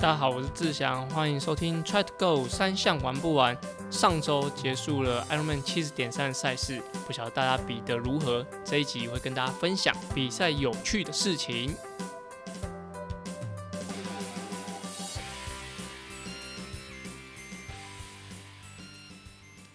大家好，我是志祥，欢迎收听 Try to Go 三项玩不完。上周结束了 Ironman 七十点三赛事，不晓得大家比得如何？这一集会跟大家分享比赛有趣的事情。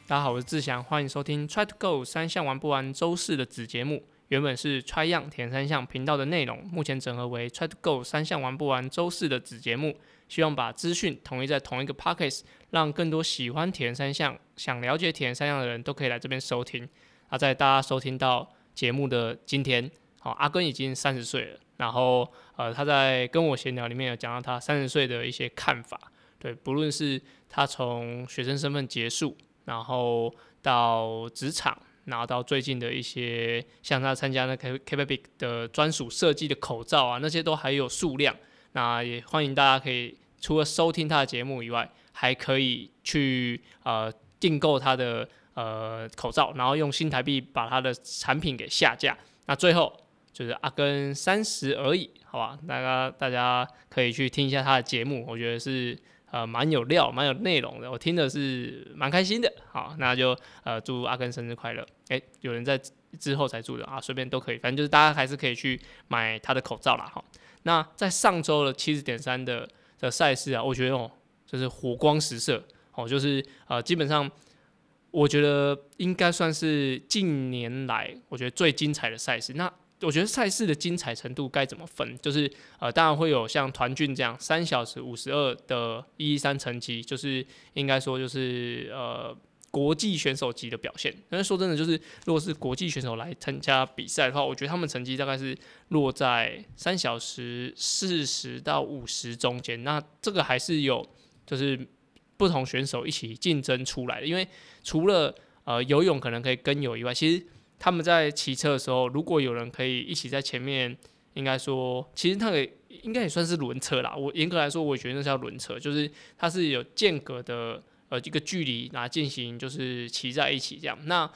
大家好，我是志祥，欢迎收听 Try to Go 三项玩不完周四的子节目。原本是 Try Young 田三项频道的内容，目前整合为 Try to Go 三项玩不完周四的子节目。希望把资讯统一在同一个 p o c k e t 让更多喜欢铁人三项、想了解铁人三项的人都可以来这边收听。啊，在大家收听到节目的今天，好，阿根已经三十岁了。然后，呃，他在跟我闲聊里面有讲到他三十岁的一些看法。对，不论是他从学生身份结束，然后到职场，拿到最近的一些像他参加那 K K B B 的专属设计的口罩啊，那些都还有数量。那也欢迎大家可以除了收听他的节目以外，还可以去呃订购他的呃口罩，然后用新台币把他的产品给下架。那最后就是阿根三十而已，好吧？大家大家可以去听一下他的节目，我觉得是呃蛮有料、蛮有内容的，我听的是蛮开心的。好，那就呃祝阿根生日快乐！诶，有人在之后才祝的啊，随便都可以，反正就是大家还是可以去买他的口罩啦，哈。那在上周的七十点三的的赛事啊，我觉得哦，就是火光十色哦，就是呃，基本上我觉得应该算是近年来我觉得最精彩的赛事。那我觉得赛事的精彩程度该怎么分？就是呃，当然会有像团俊这样三小时五十二的一三成绩，就是应该说就是呃。国际选手级的表现，但是说真的，就是如果是国际选手来参加比赛的话，我觉得他们成绩大概是落在三小时四十到五十中间。那这个还是有，就是不同选手一起竞争出来的。因为除了呃游泳可能可以跟游以外，其实他们在骑车的时候，如果有人可以一起在前面，应该说其实那个应该也算是轮车啦。我严格来说，我觉得那叫轮车，就是它是有间隔的。呃，一个距离来进行就是骑在一起这样。那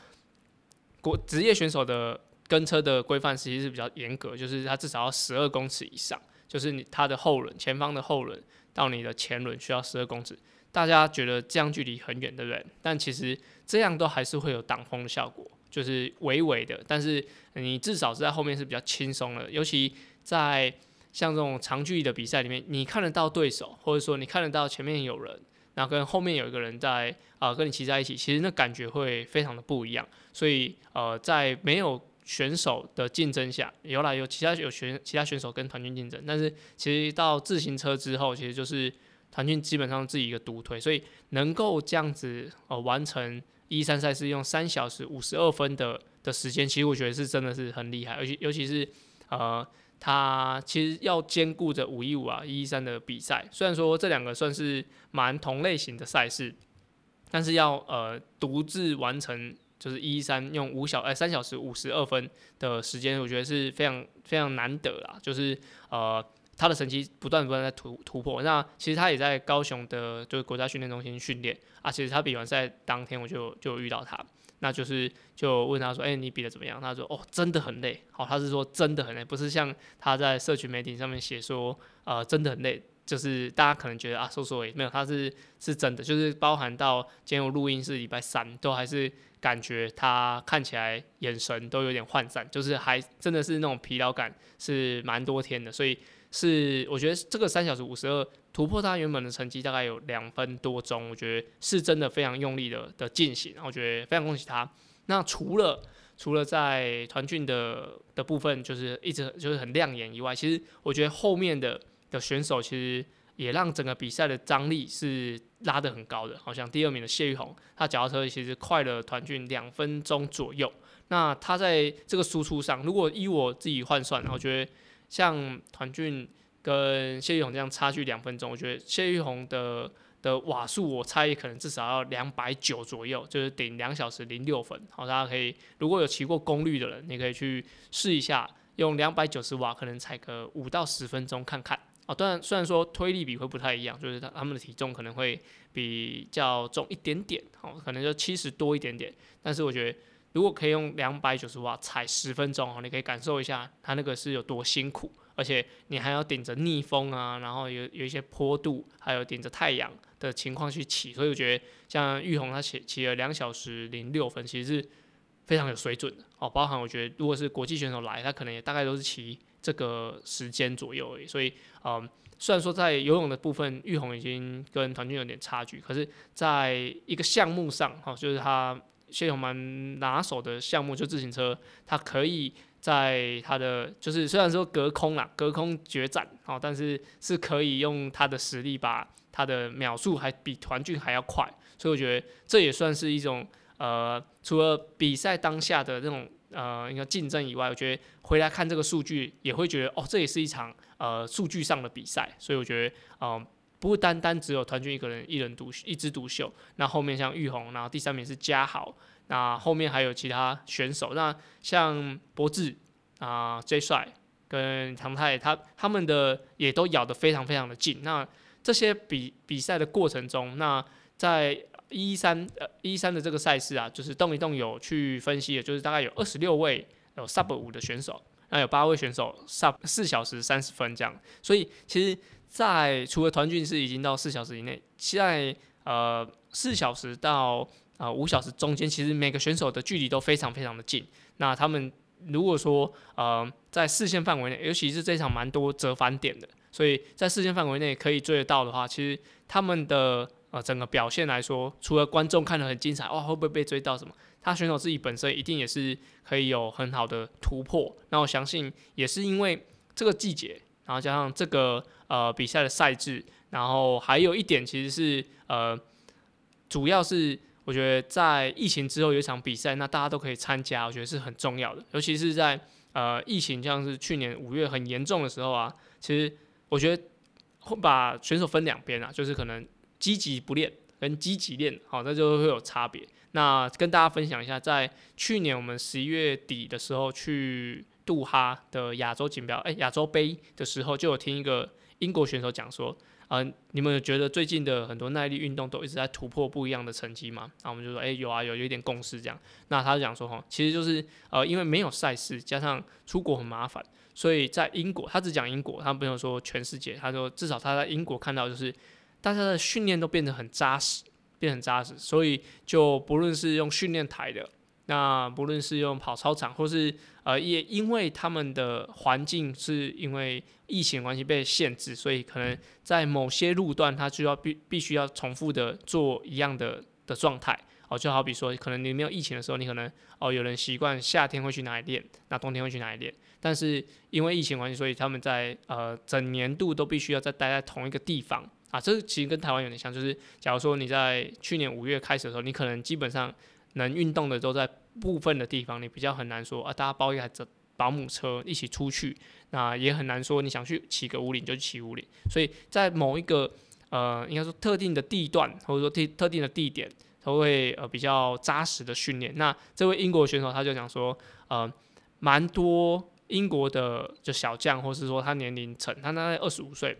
国职业选手的跟车的规范其实是比较严格，就是它至少要十二公尺以上，就是你它的后轮前方的后轮到你的前轮需要十二公尺。大家觉得这样距离很远，对不对？但其实这样都还是会有挡风的效果，就是微微的。但是你至少是在后面是比较轻松的，尤其在像这种长距离的比赛里面，你看得到对手，或者说你看得到前面有人。然后跟后面有一个人在啊，跟你骑在一起，其实那感觉会非常的不一样。所以呃，在没有选手的竞争下，有来有其他有选其他选手跟团军竞争，但是其实到自行车之后，其实就是团军基本上自己一个独推，所以能够这样子呃完成一三赛事用三小时五十二分的的时间，其实我觉得是真的是很厉害，尤其尤其是呃。他其实要兼顾着五一五啊一一三的比赛，虽然说这两个算是蛮同类型的赛事，但是要呃独自完成就是一一三用五小哎三小时五十二分的时间，我觉得是非常非常难得啦。就是呃他的成绩不断不断在突突破。那其实他也在高雄的就是国家训练中心训练啊。其实他比完赛当天我就就遇到他。那就是就问他说：“哎，你比的怎么样？”他说：“哦，真的很累。”好，他是说真的很累，不是像他在社群媒体上面写说，呃，真的很累。就是大家可能觉得啊，说说也没有，他是是真的，就是包含到今天我录音是礼拜三，都还是感觉他看起来眼神都有点涣散，就是还真的是那种疲劳感是蛮多天的，所以。是，我觉得这个三小时五十二突破他原本的成绩大概有两分多钟，我觉得是真的非常用力的的进行，我觉得非常恭喜他。那除了除了在团训的的部分就是一直就是很亮眼以外，其实我觉得后面的的选手其实也让整个比赛的张力是拉得很高的。好像第二名的谢玉红，他脚踏车其实快了团训两分钟左右。那他在这个输出上，如果依我自己换算，我觉得。像团俊跟谢玉红这样差距两分钟，我觉得谢玉红的的瓦数我猜可能至少要两百九左右，就是顶两小时零六分。好，大家可以如果有骑过功率的人，你可以去试一下，用两百九十瓦可能踩个五到十分钟看看。哦，当然虽然说推力比会不太一样，就是他他们的体重可能会比较重一点点，哦，可能就七十多一点点，但是我觉得。如果可以用两百九十瓦踩十分钟哦，你可以感受一下它那个是有多辛苦，而且你还要顶着逆风啊，然后有有一些坡度，还有顶着太阳的情况去骑，所以我觉得像玉红他骑骑了两小时零六分，其实是非常有水准的哦。包含我觉得如果是国际选手来，他可能也大概都是骑这个时间左右而已。所以，嗯，虽然说在游泳的部分，玉红已经跟团军有点差距，可是在一个项目上，哈，就是他谢永蛮拿手的项目，就自行车，他可以。在他的就是虽然说隔空啦，隔空决战哦，但是是可以用他的实力把他的秒数还比团军还要快，所以我觉得这也算是一种呃，除了比赛当下的那种呃应该竞争以外，我觉得回来看这个数据也会觉得哦，这也是一场呃数据上的比赛，所以我觉得嗯，不单单只有团军一个人一人独一枝独秀，那后面像玉红，然后第三名是嘉豪。那后面还有其他选手，那像博智啊、J 帅跟唐泰，他他们的也都咬得非常非常的近。那这些比比赛的过程中，那在一三呃一三的这个赛事啊，就是动一动有去分析的，就是大概有二十六位有 sub 五的选手，那有八位选手 sub 四小时三十分这样。所以其实，在除了团聚是已经到四小时以内，在呃四小时到。啊，五小时中间其实每个选手的距离都非常非常的近。那他们如果说呃在视线范围内，尤其是这场蛮多折返点的，所以在视线范围内可以追得到的话，其实他们的呃整个表现来说，除了观众看得很精彩，哇会不会被追到什么？他选手自己本身一定也是可以有很好的突破。那我相信也是因为这个季节，然后加上这个呃比赛的赛制，然后还有一点其实是呃主要是。我觉得在疫情之后有一场比赛，那大家都可以参加，我觉得是很重要的。尤其是在呃疫情像是去年五月很严重的时候啊，其实我觉得会把选手分两边啊，就是可能积极不练跟积极练，好，那就会有差别。那跟大家分享一下，在去年我们十一月底的时候去杜哈的亚洲锦标，哎，亚洲杯的时候，就有听一个英国选手讲说。啊，你们有觉得最近的很多耐力运动都一直在突破不一样的成绩吗？那我们就说，哎，有啊，有有一点共识这样。那他讲说，哈，其实就是呃，因为没有赛事，加上出国很麻烦，所以在英国，他只讲英国，他没有说全世界。他说，至少他在英国看到就是大家的训练都变得很扎实，变很扎实，所以就不论是用训练台的。那不论是用跑操场，或是呃，也因为他们的环境是因为疫情关系被限制，所以可能在某些路段，它就要必必须要重复的做一样的的状态。哦，就好比说，可能你没有疫情的时候，你可能哦，有人习惯夏天会去哪里练，那冬天会去哪里练。但是因为疫情关系，所以他们在呃整年度都必须要在待在同一个地方啊。这其实跟台湾有点像，就是假如说你在去年五月开始的时候，你可能基本上。能运动的都在部分的地方，你比较很难说啊，大家包一台保姆车一起出去，那也很难说你想去骑个五岭就骑五岭。所以在某一个呃，应该说特定的地段或者说特特定的地点，他会呃比较扎实的训练。那这位英国选手他就讲说，呃，蛮多英国的就小将，或是说他年龄层，他大概二十五岁。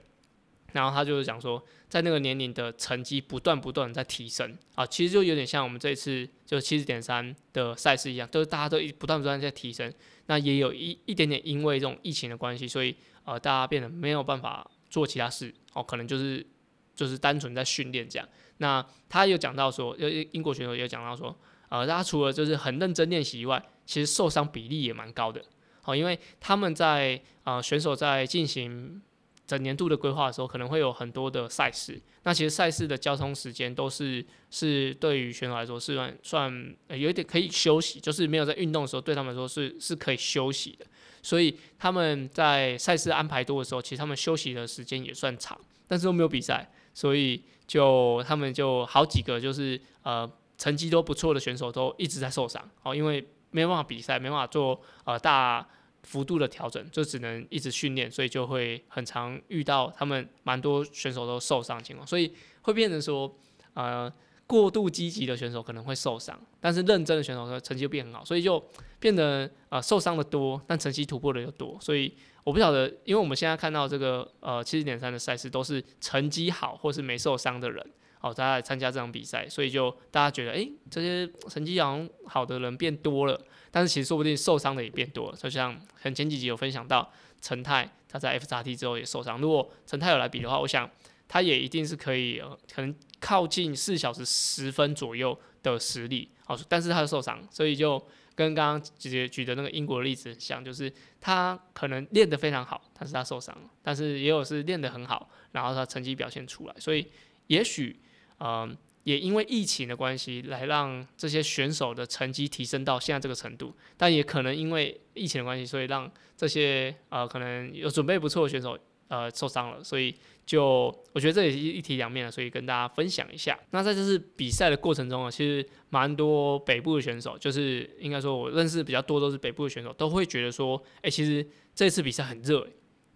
然后他就是讲说，在那个年龄的成绩不断不断在提升啊，其实就有点像我们这一次就七十点三的赛事一样，都是大家都一不断不断在提升。那也有一一点点因为这种疫情的关系，所以呃大家变得没有办法做其他事哦，可能就是就是单纯在训练这样。那他有讲到说，英英国选手也有讲到说，呃，大家除了就是很认真练习以外，其实受伤比例也蛮高的。好，因为他们在呃选手在进行。整年度的规划的时候，可能会有很多的赛事。那其实赛事的交通时间都是是对于选手来说是算算有一点可以休息，就是没有在运动的时候，对他们来说是是可以休息的。所以他们在赛事安排多的时候，其实他们休息的时间也算长，但是都没有比赛，所以就他们就好几个就是呃成绩都不错的选手都一直在受伤哦，因为没有办法比赛，没办法做呃大。幅度的调整就只能一直训练，所以就会很常遇到他们蛮多选手都受伤情况，所以会变成说，呃，过度积极的选手可能会受伤，但是认真的选手呢成绩就变很好，所以就变得呃受伤的多，但成绩突破的又多，所以我不晓得，因为我们现在看到这个呃七十点三的赛事都是成绩好或是没受伤的人哦，他来参加这场比赛，所以就大家觉得，诶，这些成绩好像好的人变多了，但是其实说不定受伤的也变多了。就像很前几集有分享到，陈泰他在 F 叉 T 之后也受伤，如果陈泰有来比的话，我想他也一定是可以，可能靠近四小时十分左右的实力，哦，但是他受伤，所以就。跟刚刚姐姐举的那个英国的例子很像，就是他可能练得非常好，但是他受伤了，但是也有是练得很好，然后他成绩表现出来，所以也许，嗯，也因为疫情的关系，来让这些选手的成绩提升到现在这个程度，但也可能因为疫情的关系，所以让这些呃可能有准备不错的选手。呃，受伤了，所以就我觉得这也是一体两面的，所以跟大家分享一下。那在这次比赛的过程中啊，其实蛮多北部的选手，就是应该说我认识比较多都是北部的选手，都会觉得说，哎，其实这次比赛很热，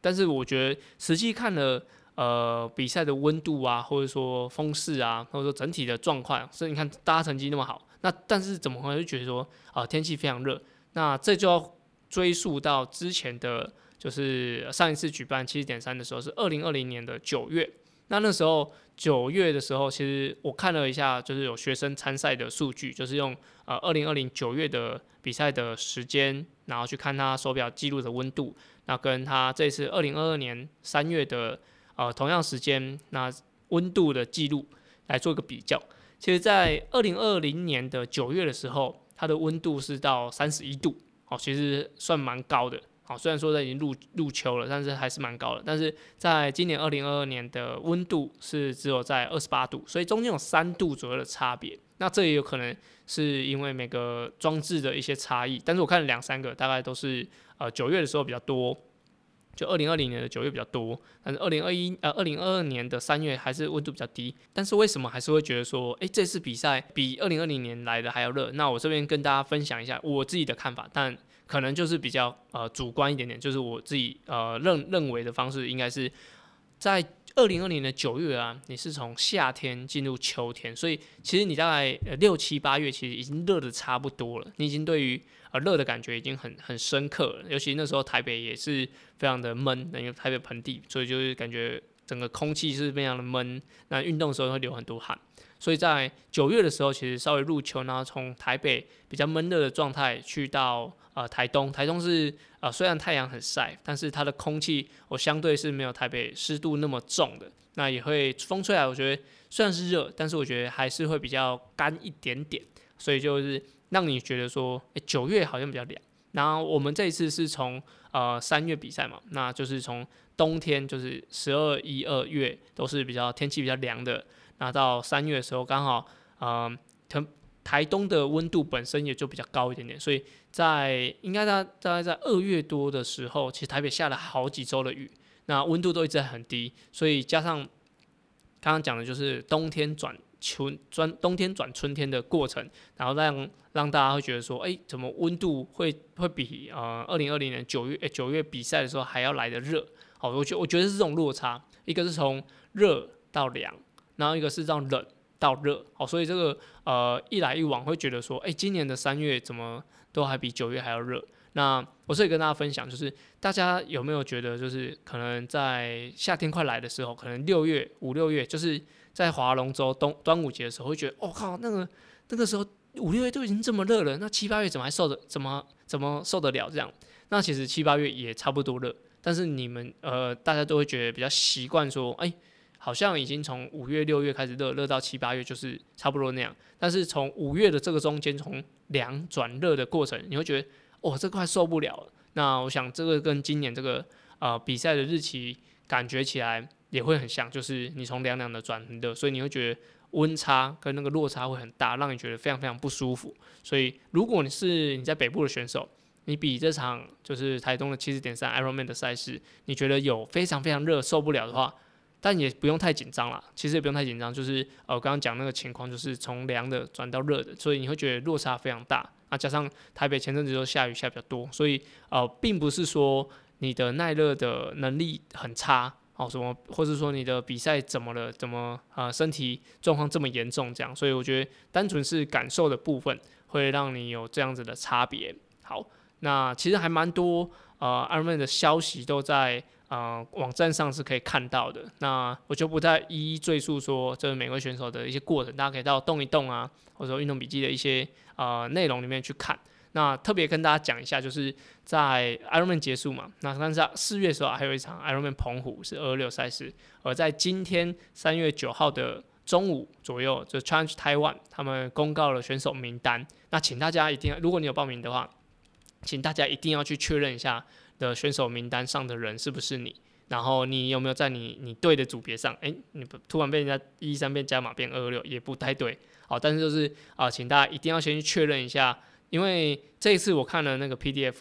但是我觉得实际看了呃比赛的温度啊，或者说风势啊，或者说整体的状况，所以你看大家成绩那么好，那但是怎么会觉得说啊天气非常热？那这就要追溯到之前的。就是上一次举办七十点三的时候是二零二零年的九月，那那时候九月的时候，其实我看了一下，就是有学生参赛的数据，就是用呃二零二零九月的比赛的时间，然后去看他手表记录的温度，那跟他这次二零二二年三月的呃同样时间那温度的记录来做一个比较。其实，在二零二零年的九月的时候，它的温度是到三十一度，哦，其实算蛮高的。好，虽然说它已经入入秋了，但是还是蛮高的。但是在今年二零二二年的温度是只有在二十八度，所以中间有三度左右的差别。那这也有可能是因为每个装置的一些差异。但是我看了两三个，大概都是呃九月的时候比较多，就二零二零年的九月比较多。但是二零二一呃二零二二年的三月还是温度比较低。但是为什么还是会觉得说，诶，这次比赛比二零二零年来的还要热？那我这边跟大家分享一下我自己的看法，但。可能就是比较呃主观一点点，就是我自己呃认认为的方式，应该是在二零二零的九月啊，你是从夏天进入秋天，所以其实你大概六七八月其实已经热的差不多了，你已经对于呃热的感觉已经很很深刻了，尤其那时候台北也是非常的闷，因为台北盆地，所以就是感觉整个空气是非常的闷，那运动的时候会流很多汗。所以在九月的时候，其实稍微入秋，然后从台北比较闷热的状态去到呃台东，台东是呃虽然太阳很晒，但是它的空气我相对是没有台北湿度那么重的，那也会风吹来，我觉得虽然是热，但是我觉得还是会比较干一点点，所以就是让你觉得说，诶九月好像比较凉。然后我们这一次是从呃三月比赛嘛，那就是从冬天就是十二一二月都是比较天气比较凉的。那到三月的时候，刚好，嗯，台台东的温度本身也就比较高一点点，所以在应该在大概在二月多的时候，其实台北下了好几周的雨，那温度都一直很低，所以加上刚刚讲的就是冬天转春转冬天转春天的过程，然后让让大家会觉得说，哎，怎么温度会会比呃二零二零年九月九月比赛的时候还要来的热？好，我觉我觉得是这种落差，一个是从热到凉。然后一个是让冷到热，好，所以这个呃一来一往会觉得说，哎，今年的三月怎么都还比九月还要热？那我这里跟大家分享，就是大家有没有觉得，就是可能在夏天快来的时候，可能六月五六月，就是在划龙舟冬端午节的时候，会觉得，我靠，那个那个时候五六月都已经这么热了，那七八月怎么还受得怎么怎么受得了这样？那其实七八月也差不多热，但是你们呃大家都会觉得比较习惯说，哎。好像已经从五月六月开始热，热到七八月就是差不多那样。但是从五月的这个中间，从凉转热的过程，你会觉得哦，这快受不了了。那我想这个跟今年这个呃比赛的日期感觉起来也会很像，就是你从凉凉的转热，所以你会觉得温差跟那个落差会很大，让你觉得非常非常不舒服。所以如果你是你在北部的选手，你比这场就是台东的七十点三 Ironman 的赛事，你觉得有非常非常热受不了的话。但也不用太紧张啦，其实也不用太紧张，就是呃，刚刚讲那个情况，就是从凉的转到热的，所以你会觉得落差非常大。那加上台北前阵子都下雨下比较多，所以呃，并不是说你的耐热的能力很差哦，什么，或者说你的比赛怎么了，怎么啊，身体状况这么严重这样，所以我觉得单纯是感受的部分会让你有这样子的差别。好，那其实还蛮多。呃 Ironman 的消息都在呃网站上是可以看到的。那我就不再一一赘述说这每位选手的一些过程，大家可以到动一动啊，或者说运动笔记的一些呃内容里面去看。那特别跟大家讲一下，就是在 Ironman 结束嘛，那但是四月的时候还有一场 Ironman 澎湖是二二六赛事，而在今天三月九号的中午左右，就 Change Taiwan 他们公告了选手名单。那请大家一定要，如果你有报名的话，请大家一定要去确认一下的选手名单上的人是不是你，然后你有没有在你你队的组别上？诶，你不突然被人家一三变加码变二二六也不太对，好，但是就是啊，请大家一定要先去确认一下。因为这一次我看了那个 PDF，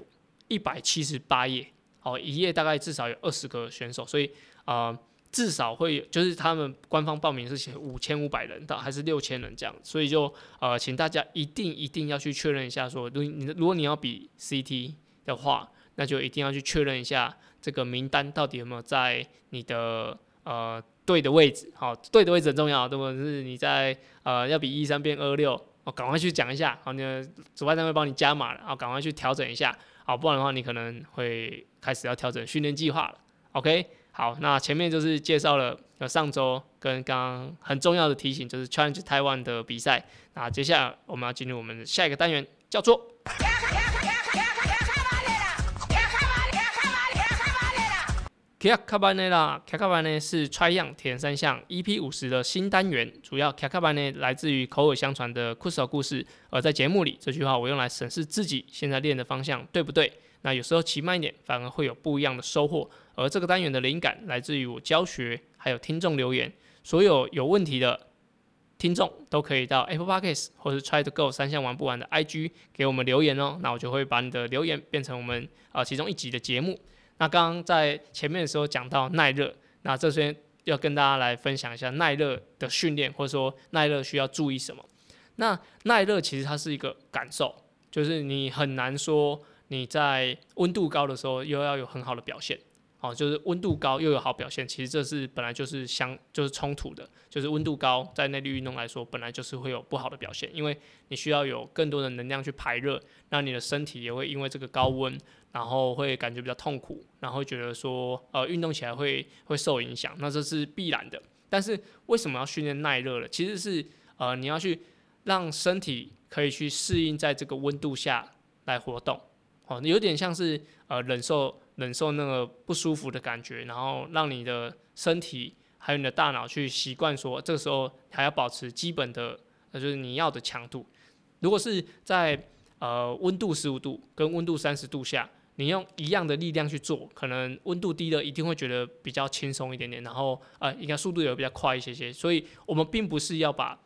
一百七十八页，哦，一页大概至少有二十个选手，所以啊，至少会就是他们官方报名是写五千五百人到还是六千人这样，所以就呃，请大家一定一定要去确认一下，说如你如果你要比 CT 的话，那就一定要去确认一下这个名单到底有没有在你的呃队的位置，好，队的位置很重要，如果是你在呃要比一三变二六。哦，赶快去讲一下，好，你的主办单位帮你加码了，啊，赶快去调整一下，好，不然的话你可能会开始要调整训练计划了。OK，好，那前面就是介绍了上周跟刚刚很重要的提醒，就是 Challenge Taiwan 的比赛。那接下来我们要进入我们的下一个单元，叫做。卡卡班内啦，卡卡班内是 Try 样田三项 EP 五十的新单元，主要卡卡班内来自于口耳相传的酷手故事，而在节目里，这句话我用来审视自己现在练的方向对不对？那有时候骑慢一点，反而会有不一样的收获。而这个单元的灵感来自于我教学，还有听众留言。所有有问题的听众都可以到 Apple Podcasts 或是 Try to Go 三项玩不完的 IG 给我们留言哦，那我就会把你的留言变成我们啊其中一集的节目。那刚刚在前面的时候讲到耐热，那这边要跟大家来分享一下耐热的训练，或者说耐热需要注意什么。那耐热其实它是一个感受，就是你很难说你在温度高的时候又要有很好的表现。哦，就是温度高又有好表现，其实这是本来就是相就是冲突的，就是温度高在内力运动来说，本来就是会有不好的表现，因为你需要有更多的能量去排热，那你的身体也会因为这个高温，然后会感觉比较痛苦，然后觉得说呃运动起来会会受影响，那这是必然的。但是为什么要训练耐热了？其实是呃你要去让身体可以去适应在这个温度下来活动，哦，有点像是呃忍受。忍受那个不舒服的感觉，然后让你的身体还有你的大脑去习惯说，这个时候还要保持基本的，那就是你要的强度。如果是在呃温度十五度跟温度三十度下，你用一样的力量去做，可能温度低的一定会觉得比较轻松一点点，然后呃应该速度也会比较快一些些。所以我们并不是要把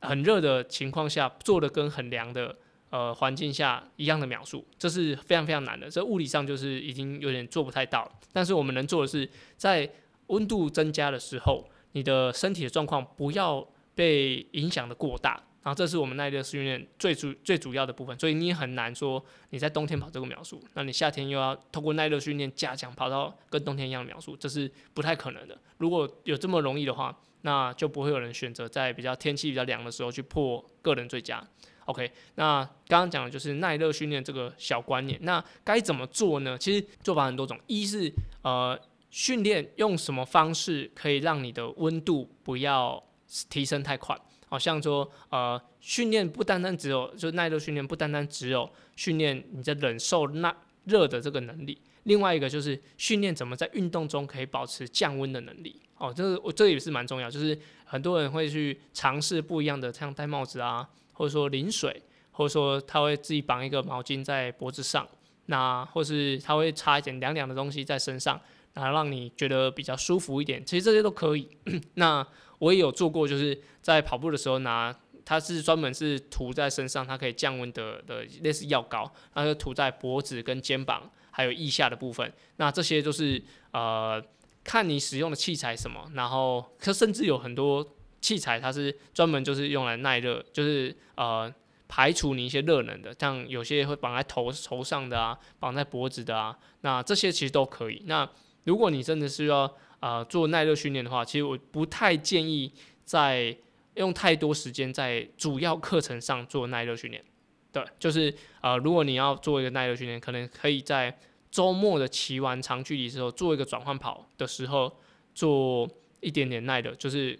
很热的情况下做的跟很凉的。呃，环境下一样的描述，这是非常非常难的。这物理上就是已经有点做不太到了。但是我们能做的是，在温度增加的时候，你的身体的状况不要被影响的过大。然后，这是我们耐热训练最主最主要的部分。所以你很难说你在冬天跑这个描述，那你夏天又要通过耐热训练加强跑到跟冬天一样的描述，这是不太可能的。如果有这么容易的话，那就不会有人选择在比较天气比较凉的时候去破个人最佳。OK，那刚刚讲的就是耐热训练这个小观念。那该怎么做呢？其实做法很多种。一是呃，训练用什么方式可以让你的温度不要提升太快？好像说呃，训练不单单只有就耐热训练，不单单只有训练你在忍受那热的这个能力。另外一个就是训练怎么在运动中可以保持降温的能力。哦，这我这也是蛮重要。就是很多人会去尝试不一样的，像戴帽子啊。或者说淋水，或者说他会自己绑一个毛巾在脖子上，那或是他会插一点凉凉的东西在身上，然后让你觉得比较舒服一点。其实这些都可以。那我也有做过，就是在跑步的时候拿，它是专门是涂在身上，它可以降温的的类似药膏，然后涂在脖子跟肩膀还有腋下的部分。那这些都是呃看你使用的器材什么，然后它甚至有很多。器材它是专门就是用来耐热，就是呃排除你一些热能的，像有些会绑在头头上的啊，绑在脖子的啊，那这些其实都可以。那如果你真的是要呃做耐热训练的话，其实我不太建议在用太多时间在主要课程上做耐热训练。对，就是呃如果你要做一个耐热训练，可能可以在周末的骑完长距离之后，做一个转换跑的时候，做一点点耐的，就是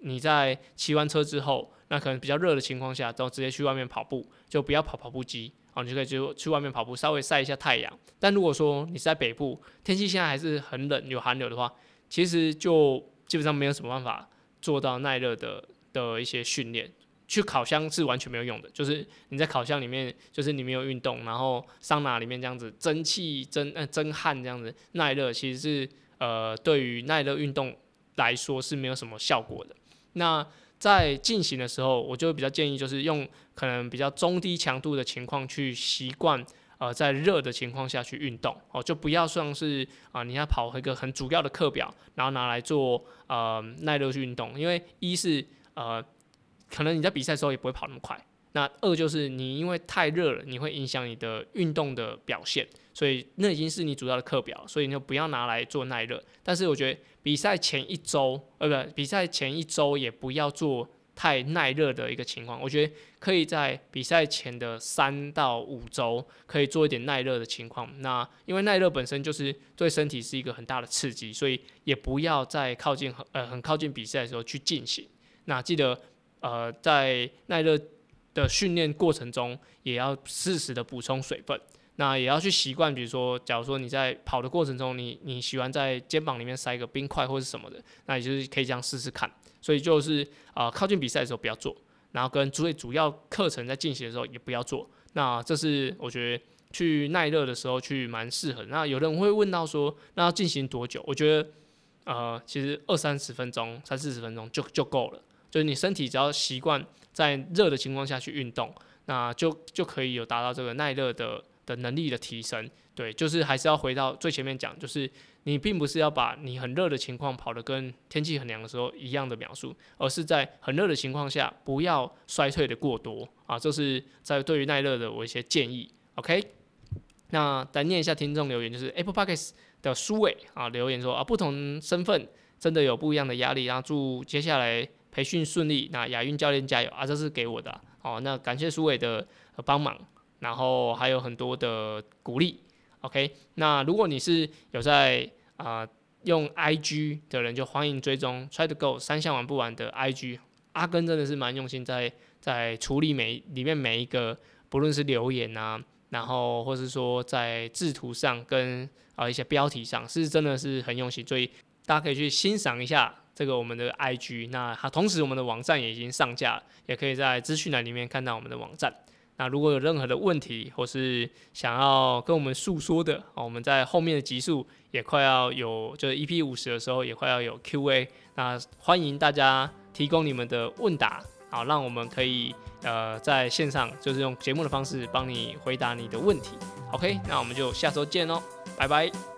你在骑完车之后，那可能比较热的情况下，都直接去外面跑步，就不要跑跑步机，哦，你就可以就去外面跑步，稍微晒一下太阳。但如果说你是在北部，天气现在还是很冷，有寒流的话，其实就基本上没有什么办法做到耐热的的一些训练。去烤箱是完全没有用的，就是你在烤箱里面，就是你没有运动，然后桑拿里面这样子蒸汽蒸呃蒸汗这样子耐热，其实是呃对于耐热运动来说是没有什么效果的。那在进行的时候，我就比较建议就是用可能比较中低强度的情况去习惯呃在热的情况下去运动哦，就不要算是啊你要跑一个很主要的课表，然后拿来做呃耐热运动，因为一是呃。可能你在比赛的时候也不会跑那么快。那二就是你因为太热了，你会影响你的运动的表现，所以那已经是你主要的课表，所以你就不要拿来做耐热。但是我觉得比赛前一周，呃，不，比赛前一周也不要做太耐热的一个情况。我觉得可以在比赛前的三到五周可以做一点耐热的情况。那因为耐热本身就是对身体是一个很大的刺激，所以也不要在靠近很呃很靠近比赛的时候去进行。那记得。呃，在耐热的训练过程中，也要适时的补充水分。那也要去习惯，比如说，假如说你在跑的过程中，你你喜欢在肩膀里面塞一个冰块或者什么的，那也就是可以这样试试看。所以就是啊，靠近比赛的时候不要做，然后跟最主要课程在进行的时候也不要做。那这是我觉得去耐热的时候去蛮适合。那有人会问到说，那要进行多久？我觉得呃，其实二三十分钟、三四十分钟就就够了。就是你身体只要习惯在热的情况下去运动，那就就可以有达到这个耐热的的能力的提升。对，就是还是要回到最前面讲，就是你并不是要把你很热的情况跑得跟天气很凉的时候一样的描述，而是在很热的情况下不要衰退的过多啊。这是在对于耐热的我一些建议。OK，那再念一下听众留言，就是 Apple Podcasts 的苏伟啊留言说啊，不同身份真的有不一样的压力，然后祝接下来。培训顺利，那亚运教练加油啊！这是给我的哦。那感谢苏伟的帮忙，然后还有很多的鼓励。OK，那如果你是有在啊用 IG 的人，就欢迎追踪 Try to Go 三项玩不完的 IG。阿根真的是蛮用心在在处理每里面每一个，不论是留言啊，然后或是说在制图上跟啊一些标题上，是真的是很用心，所以大家可以去欣赏一下。这个我们的 IG，那它同时我们的网站也已经上架，也可以在资讯栏里面看到我们的网站。那如果有任何的问题，或是想要跟我们诉说的，我们在后面的集数也快要有，就是 EP 五十的时候也快要有 QA，那欢迎大家提供你们的问答，好，让我们可以呃在线上就是用节目的方式帮你回答你的问题。OK，那我们就下周见喽，拜拜。